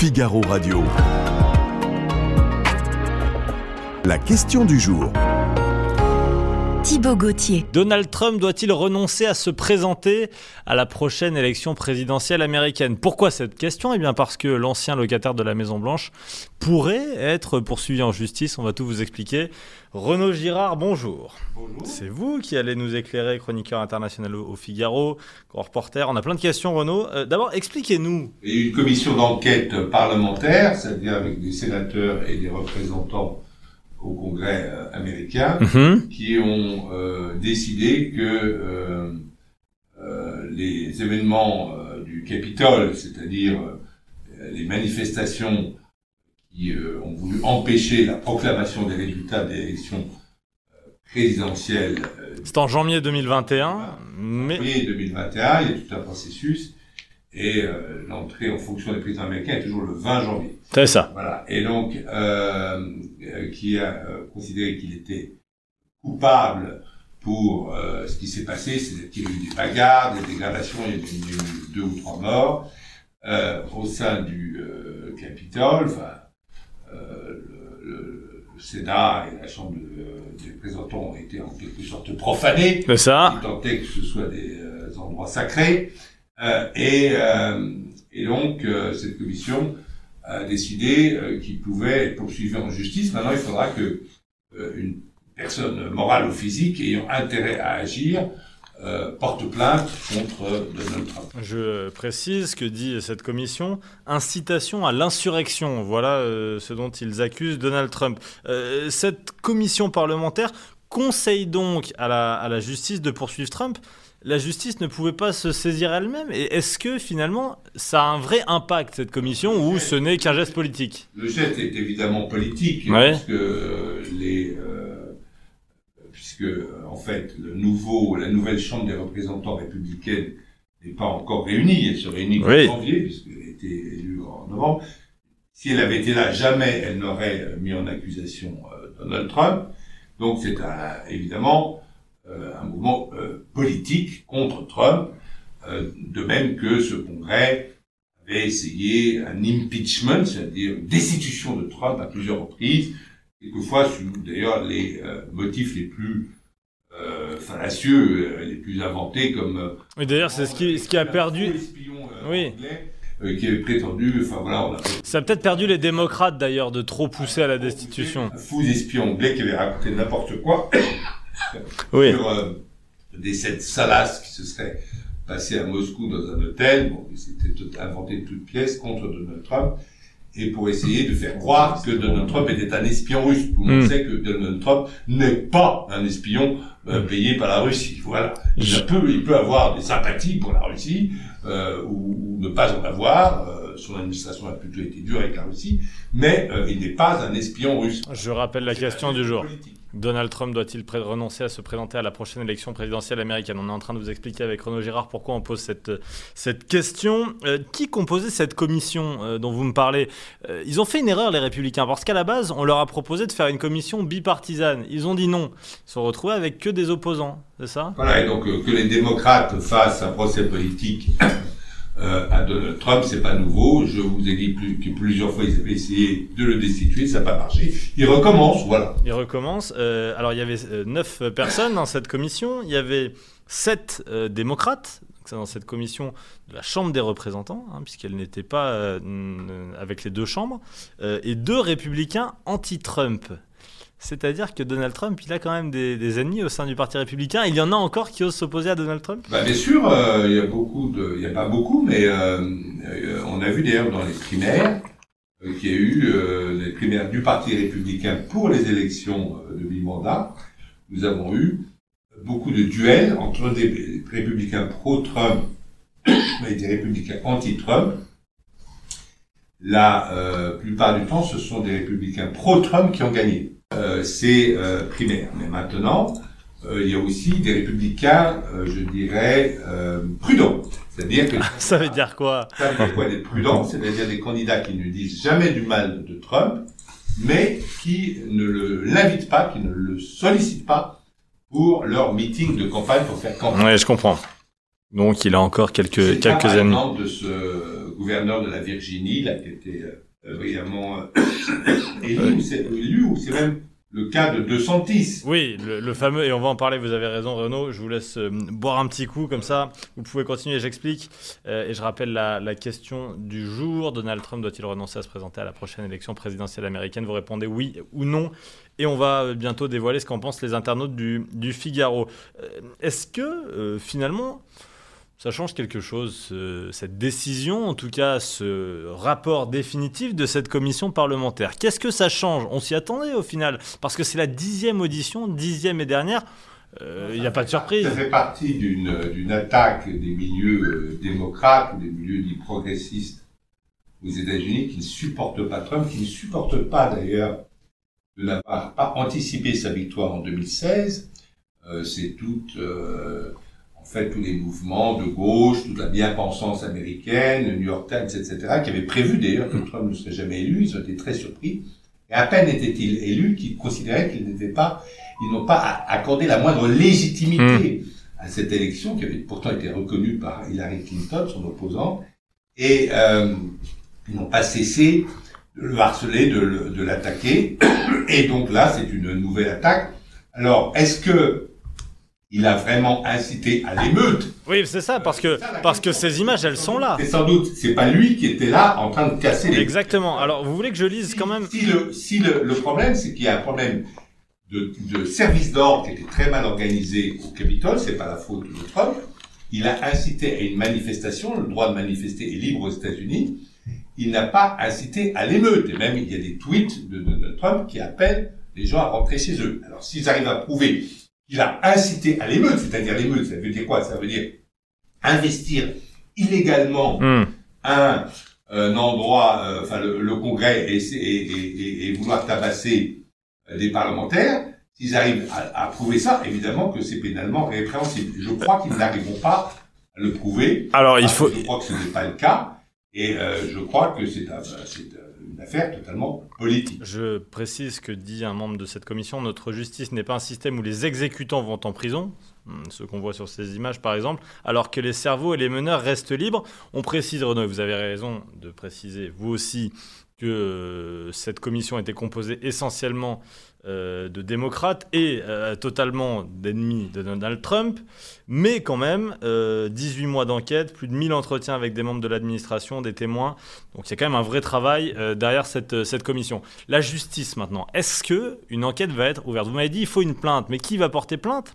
Figaro Radio. La question du jour. Thibaut Gauthier. Donald Trump doit-il renoncer à se présenter à la prochaine élection présidentielle américaine? Pourquoi cette question? Eh bien parce que l'ancien locataire de la Maison Blanche pourrait être poursuivi en justice. On va tout vous expliquer. Renaud Girard, bonjour. Bonjour. C'est vous qui allez nous éclairer, chroniqueur international au Figaro, grand reporter. On a plein de questions, Renaud. Euh, D'abord, expliquez-nous. Il y a eu une commission d'enquête parlementaire, c'est-à-dire avec des sénateurs et des représentants au Congrès euh, américain, Mhm. qui ont euh, décidé que euh, euh, les événements du Capitole, c'est-à-dire les manifestations qui ont voulu empêcher la proclamation des résultats des élections présidentielles C'est en janvier 2021, mais février 2021, il y a tout un processus, et euh, l'entrée en fonction des présidents américains est toujours le 20 janvier. c'est ça. Voilà. Et donc, euh, euh, qui a euh, considéré qu'il était coupable pour euh, ce qui s'est passé, c'est qu'il y a eu des bagarres, des dégradations, il y a eu, deux ou trois morts euh, au sein du euh, Capitole. Enfin, euh, le, le- le Sénat et la Chambre de- des représentants ont été en quelque sorte profanés C'est ça. il tentait que ce soit des euh, endroits sacrés. Euh, et, euh, et donc, euh, cette commission a décidé qu'il pouvait être poursuivi en justice. Maintenant, il faudra que une personne morale ou physique ayant intérêt à agir porte plainte contre Donald Trump. Je précise ce que dit cette commission incitation à l'insurrection. Voilà ce dont ils accusent Donald Trump. Cette commission parlementaire conseille donc à la justice de poursuivre Trump. La justice ne pouvait pas se saisir elle-même. Et est-ce que finalement ça a un vrai impact cette commission ou ce n'est qu'un geste politique? Le geste est évidemment politique, Ouais. puisque euh, les, euh, puisque en fait le nouveau, la nouvelle Chambre des représentants républicaine n'est pas encore réunie. Elle se réunit en Oui. janvier, puisqu'elle a été élue en novembre. Si elle avait été là, jamais elle n'aurait euh, mis en accusation euh, Donald Trump. Donc c'est évidemment un mouvement euh, politique contre Trump, euh, de même que ce Congrès avait essayé un impeachment, c'est-à-dire une destitution de Trump à plusieurs reprises, quelquefois sous d'ailleurs les euh, motifs les plus euh, fallacieux, euh, les plus inventés, comme euh, Et d'ailleurs, c'est ce qui, ce qui a perdu. l'espion euh, Oui. anglais, euh, qui avait prétendu, enfin voilà, on a Ça a peut-être perdu les démocrates d'ailleurs de trop pousser à la destitution. un fou espion anglais qui avait raconté n'importe quoi Oui. sur euh, des scènes salaces qui se seraient passées à Moscou dans un hôtel, bon, tout inventé de toutes pièces contre Donald Trump, et pour essayer de faire croire que Donald Trump était un espion russe. Tout le monde Mm. sait que Donald Trump n'est pas un espion euh, payé par la Russie. Voilà. Il Je- peut, il peut avoir des sympathies pour la Russie, euh, ou, ou ne pas en avoir. euh, son administration a plutôt été dure avec la Russie, mais euh, il n'est pas un espion russe. Je rappelle la question du jour. politique. Donald Trump doit-il renoncer à se présenter à la prochaine élection présidentielle américaine? On est en train de vous expliquer avec Renaud Girard pourquoi on pose cette, cette question. Euh, qui composait cette commission euh, dont vous me parlez? Euh, Ils ont fait une erreur, les républicains, parce qu'à la base, on leur a proposé de faire une commission bipartisane. Ils ont dit non. Ils se sont retrouvés avec que des opposants, c'est ça? Voilà, et donc euh, que les démocrates fassent un procès politique euh, à Donald Trump, c'est pas nouveau. Je vous ai dit plusieurs fois ils avaient essayé de le destituer, ça n'a pas marché. Ils recommencent, voilà. Il recommence. Euh, alors, il y avait euh, neuf personnes dans cette commission. Il y avait sept démocrates dans cette commission de la Chambre des représentants, hein, puisqu'elle n'était pas avec les deux chambres, et deux républicains anti-Trump. C'est-à-dire que Donald Trump, il a quand même des, ennemis au sein du Parti républicain. Il y en a encore qui osent s'opposer à Donald Trump? Bah, bien sûr, euh, il y a beaucoup il y a pas beaucoup, mais euh, euh, on a vu d'ailleurs dans les primaires euh, qu'il y a eu les primaires du Parti républicain pour les élections de mi-mandat. Nous avons eu beaucoup de duels entre des républicains pro-Trump et des républicains anti-Trump. La plupart du temps, ce sont des républicains pro-Trump qui ont gagné euh, ces euh, primaires. Mais maintenant, euh, il y a aussi des républicains, euh, je dirais, euh, prudents. C'est-à-dire que Ça veut dire quoi? Ça veut dire quoi d'être prudent C'est-à-dire des candidats qui ne disent jamais du mal de Trump, mais qui ne l'invitent pas, qui ne le sollicitent pas pour leur meeting de campagne pour faire campagne. Oui, je comprends. Donc il a encore quelques, C'est quelques années. de ce gouverneur de la Virginie, là, qui était brillamment euh, élu, ou c'est élu, ou c'est même le cas de 210. Oui, le, le fameux, et on va en parler, vous avez raison Renaud, je vous laisse euh, boire un petit coup comme ça, vous pouvez continuer, j'explique. Euh, et je rappelle la, la question du jour, Donald Trump doit-il renoncer à se présenter à la prochaine élection présidentielle américaine? Vous répondez oui ou non, et on va bientôt dévoiler ce qu'en pensent les internautes du, du Figaro. Euh, Est-ce que finalement... Ça change quelque chose, ce- cette décision, en tout cas ce rapport définitif de cette commission parlementaire. Qu'est-ce que ça change? On s'y attendait au final, parce que c'est la dixième audition, dixième et dernière. Euh, Il n'y a pas de surprise. Ça fait partie d'une attaque des milieux euh, démocrates des milieux dits progressistes aux États-Unis qui ne supportent pas Trump, qui ne supportent pas d'ailleurs de n'avoir pas anticipé sa victoire en 2016. Euh, C'est tout, euh, fait, tous les mouvements de gauche, toute la bien-pensance américaine, le New York Times, etc., qui avaient prévu d'ailleurs que Trump ne serait jamais élu. Ils ont été très surpris. Et à peine était-il élu qu'ils considéraient qu'il n'était pas ils n'ont pas accordé la moindre légitimité à cette élection qui avait pourtant été reconnue par Hillary Clinton, son opposant, et euh, ils n'ont pas cessé de le harceler, de, le- de l'attaquer, et donc là c'est une nouvelle attaque. Alors est-ce que il a vraiment incité à l'émeute Oui, c'est ça, parce que, parce que ces images, elles sont là. C'est sans doute, c'est pas lui qui était là en train de casser les Exactement. Alors, vous voulez que je lise quand même? Si le, si le, le problème, c'est qu'il y a un problème de, de service d'ordre qui était très mal organisé au Capitole, c'est pas la faute de Trump. Il a incité à une manifestation, le droit de manifester est libre aux États-Unis. Il n'a pas incité à l'émeute. Et même, il y a des tweets de Donald Trump qui appellent les gens à rentrer chez eux. Alors, s'ils arrivent à prouver qu'il a incité à l'émeute, c'est-à-dire l'émeute, ça veut dire quoi? Ça veut dire investir illégalement Hmm. un, un endroit, euh, enfin le, le Congrès et, et, et, vouloir tabasser euh, des parlementaires, s'ils arrivent à, à prouver ça, évidemment que c'est pénalement répréhensible. Je crois qu'ils n'arriveront pas à le prouver. Alors, il faut. Je crois que ce n'est pas le cas. Et euh, je crois que c'est un- c'est affaire totalement politique. Je précise ce que dit un membre de cette commission. Notre justice n'est pas un système où les exécutants vont en prison, hum, ce qu'on voit sur ces images par exemple, alors que les cerveaux et les meneurs restent libres. On précise, Renaud, vous avez raison de préciser, vous aussi, que euh, cette commission était composée essentiellement euh, de démocrates et euh, totalement d'ennemis de Donald Trump, mais quand même, euh, 18 mois d'enquête, plus de 1000 entretiens avec des membres de l'administration, des témoins, donc il y a quand même un vrai travail euh, derrière cette, euh, cette commission. La justice maintenant, est-ce que une enquête va être ouverte? Vous m'avez dit il faut une plainte, mais qui va porter plainte?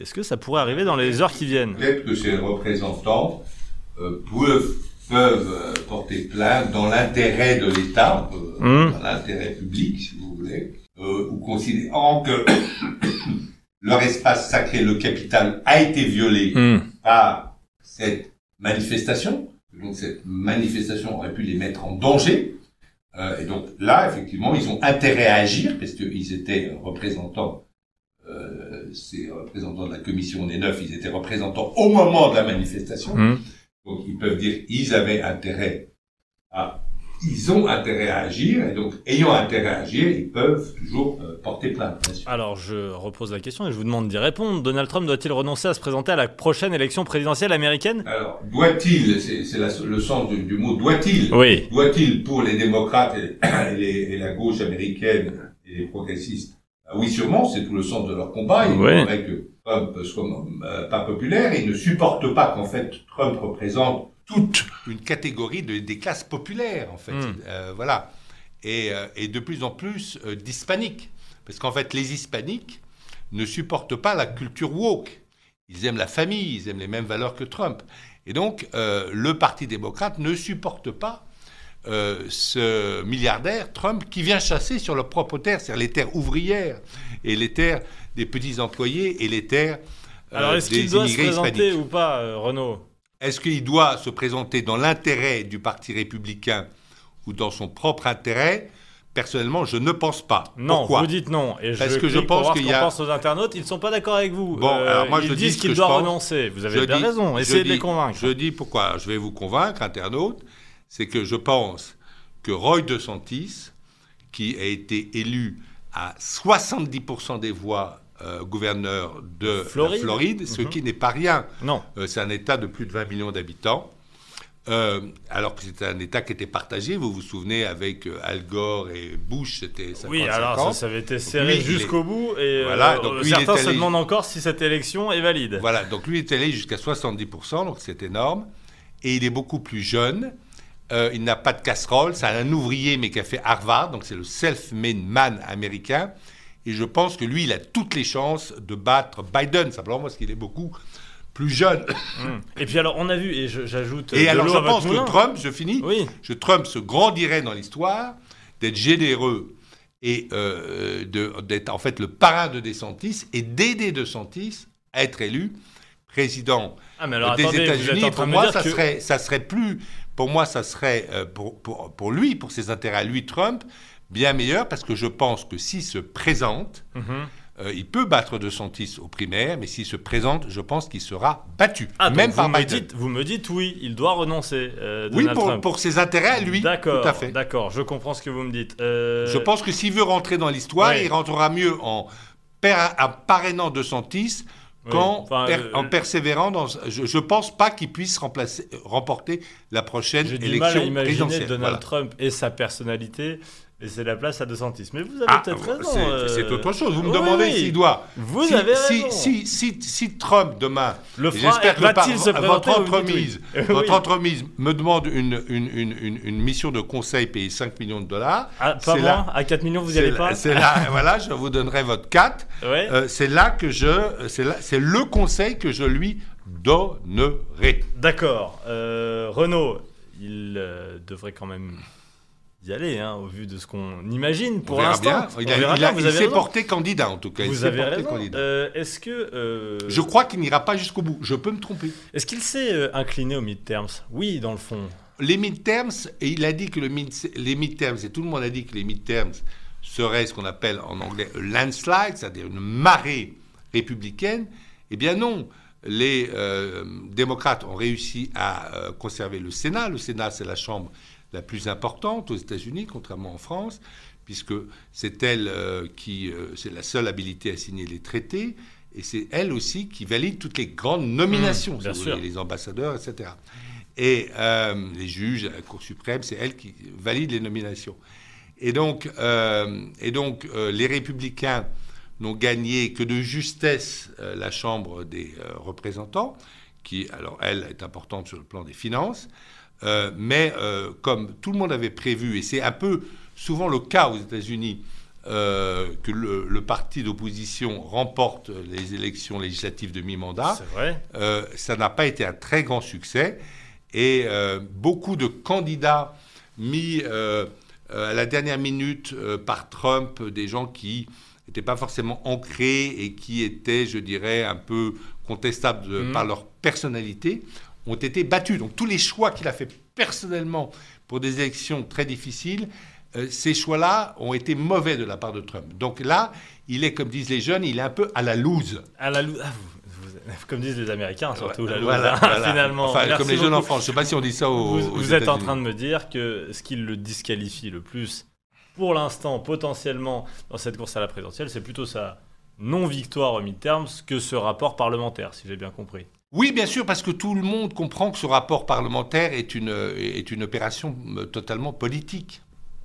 Est-ce que ça pourrait arriver dans les heures qui viennent? Peut-être que ces représentants euh, peuvent, peuvent euh, porter plainte dans l'intérêt de l'État, euh, Mmh. dans l'intérêt public, si vous voulez, euh, ou considérant que leur espace sacré, le capital, a été violé Hmm. par cette manifestation. Donc cette manifestation aurait pu les mettre en danger. Euh, et donc là, effectivement, ils ont intérêt à agir, parce qu'ils étaient représentants, euh, ces représentants de la commission des neuf, ils étaient représentants au moment de la manifestation. Hmm. Donc ils peuvent dire ils avaient intérêt à... Ils ont intérêt à agir, et donc ayant intérêt à agir, ils peuvent toujours euh, porter plainte. Alors je repose la question et je vous demande d'y répondre. Donald Trump doit-il renoncer à se présenter à la prochaine élection présidentielle américaine? Alors, doit-il, c'est le sens du, du mot doit-il, Oui. Doit-il, pour les démocrates et, et les- et la gauche américaine et les progressistes, ah oui, sûrement, c'est tout le sens de leur combat. Il faudrait que Trump soit euh, pas populaire. Ils ne supportent pas qu'en fait Trump représente toute une catégorie de- des classes populaires, en fait. Mm. Euh, voilà. Et, euh, et de plus en plus euh, d'hispaniques. Parce qu'en fait, les hispaniques ne supportent pas la culture woke. Ils aiment la famille, ils aiment les mêmes valeurs que Trump. Et donc, euh, le Parti démocrate ne supporte pas euh, ce milliardaire Trump qui vient chasser sur leurs propres terres, c'est-à-dire les terres ouvrières et les terres des petits employés et les terres euh, Alors est-ce qu'il doit se présenter ou pas, Renaud? Est-ce qu'il doit se présenter dans l'intérêt du Parti républicain ou dans son propre intérêt? Personnellement, je ne pense pas. Non, Pourquoi? vous dites non. Et Parce je que je pense qu'il y a- pense aux internautes. Ils ne sont pas d'accord avec vous. Bon, alors moi, ils je dis disent qu'il doit pense. renoncer. Vous avez Je bien dis- raison. Essayez de les convaincre. Je dis pourquoi. Je vais vous convaincre, internaute. C'est que je pense que Roy DeSantis, qui a été élu à 70% des voix euh, gouverneur de Floride. ce Mhm. qui n'est pas rien. Non. Euh, c'est un État de plus de 20 millions d'habitants. Euh, alors que c'était un État qui était partagé, vous vous souvenez, avec Al Gore et Bush, c'était 50 Oui, alors ça, ça avait été serré jusqu'au bout et Voilà, donc lui, certains se demandent encore si cette élection est valide. Voilà, donc lui est allé jusqu'à 70%, donc c'est énorme. Et il est beaucoup plus jeune. Euh, il n'a pas de casserole. C'est un ouvrier, mais qui a fait Harvard, donc c'est le self-made man américain. Et je pense que lui, il a toutes les chances de battre Biden, simplement parce qu'il est beaucoup plus jeune. Mm. Et puis alors, on a vu, et j'ajoute. Et alors, je pense que. Trump, je finis, Oui. je, Trump se grandirait dans l'histoire d'être généreux et euh, d'être en fait le parrain de DeSantis et d'aider DeSantis à être élu président Ah, mais alors des États-Unis. pour moi, ça que- serait, ça serait plus, pour moi, ça serait euh, pour, pour, pour lui, pour ses intérêts à lui, Trump, bien meilleur parce que je pense que s'il se présente, Mhm. euh, il peut battre DeSantis aux primaires, mais s'il se présente, je pense qu'il sera battu, Ah, même vous par me Biden. dites, vous me dites oui, il doit renoncer. euh, oui, pour, ses intérêts à lui, tout D'accord, à fait. d'accord, je comprends ce que vous me dites. Euh, Je pense que s'il veut rentrer dans l'histoire, Ouais. il rentrera mieux en, parrainant DeSantis Oui. qu'en Enfin, per- euh, en persévérant dans. Je, je pense pas qu'il puisse remplacer, remporter la prochaine du mal à élection imaginer présidentielle. Donald Voilà. Trump et sa personnalité laisser la place à DeSantis. Mais vous avez Ah, peut-être raison. c'est- euh, c'est autre chose. Vous me oui, demandez oui. s'il doit. Vous si, avez raison. Si, si, si Trump demain, j'espère que par- se votre entremise, Oui. votre entremise me demande une, une, une, une, une mission de conseil payée 5 millions de dollars. Ah, pas c'est moi, là- à 4 millions, vous n'y C'est allez pas C'est là, voilà, je vous donnerai votre 4. Ouais. Euh, c'est là que je, c'est c'est le conseil que je lui donnerai. D'accord. Euh, Renault, il euh, devrait quand même y aller, hein, au vu de ce qu'on imagine pour l'instant. Il, a- il a- il s'est porté candidat en tout cas. Vous avez raison. Euh, est-ce que euh, Je crois qu'il n'ira pas jusqu'au bout. Je peux me tromper. est-ce qu'il s'est euh, incliné aux midterms? Oui, dans le fond. Les midterms, et il a dit que le mid- les midterms, et tout le monde a dit que les midterms seraient ce qu'on appelle en anglais landslide, c'est-à-dire une marée républicaine. Eh bien non. Les euh, démocrates ont réussi à euh, conserver le Sénat. Le Sénat, c'est la chambre la plus importante aux États-Unis, contrairement en France, puisque c'est elle euh, qui, euh, c'est la seule habilité à signer les traités, et c'est elle aussi qui valide toutes les grandes nominations, Mmh, si voulez, les ambassadeurs, etc. Et euh, les juges, la Cour suprême, c'est elle qui valide les nominations. Et donc, euh, et donc les républicains n'ont gagné que de justesse la Chambre des représentants, qui, alors, elle, est importante sur le plan des finances. Euh, mais euh, comme tout le monde avait prévu, et c'est un peu souvent le cas aux États-Unis, euh, que le, le parti d'opposition remporte les élections législatives de mi-mandat, ça n'a pas été un très grand succès. Et beaucoup de candidats mis à la dernière minute par Trump, des gens qui n'étaient pas forcément ancrés et qui étaient, je dirais, un peu contestables de- Mhm. par leur personnalité, ont été battus. Donc tous les choix qu'il a fait personnellement pour des élections très difficiles, euh, ces choix-là ont été mauvais de la part de Trump. Donc là, il est, comme disent les jeunes, il est un peu à la loose. À la lou- ah, comme disent les Américains, surtout la Voilà, loose, voilà. finalement. Enfin, comme les jeunes beaucoup. enfants. Je ne sais pas si on dit ça aux. Vous, aux vous êtes en train de me dire que ce qui le disqualifie le plus, pour l'instant, potentiellement, dans cette course à la présidentielle, c'est plutôt sa non-victoire au midterms que ce rapport parlementaire, si j'ai bien compris. Oui, bien sûr, parce que tout le monde comprend que ce rapport parlementaire est une, opération euh, totalement politique.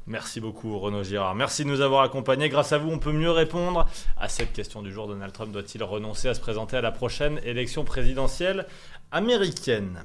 Merci beaucoup Renaud Girard. Merci de nous avoir accompagnés. Grâce à vous, on peut mieux répondre à cette question du jour. Donald Trump doit-il renoncer à se présenter à la prochaine élection présidentielle américaine?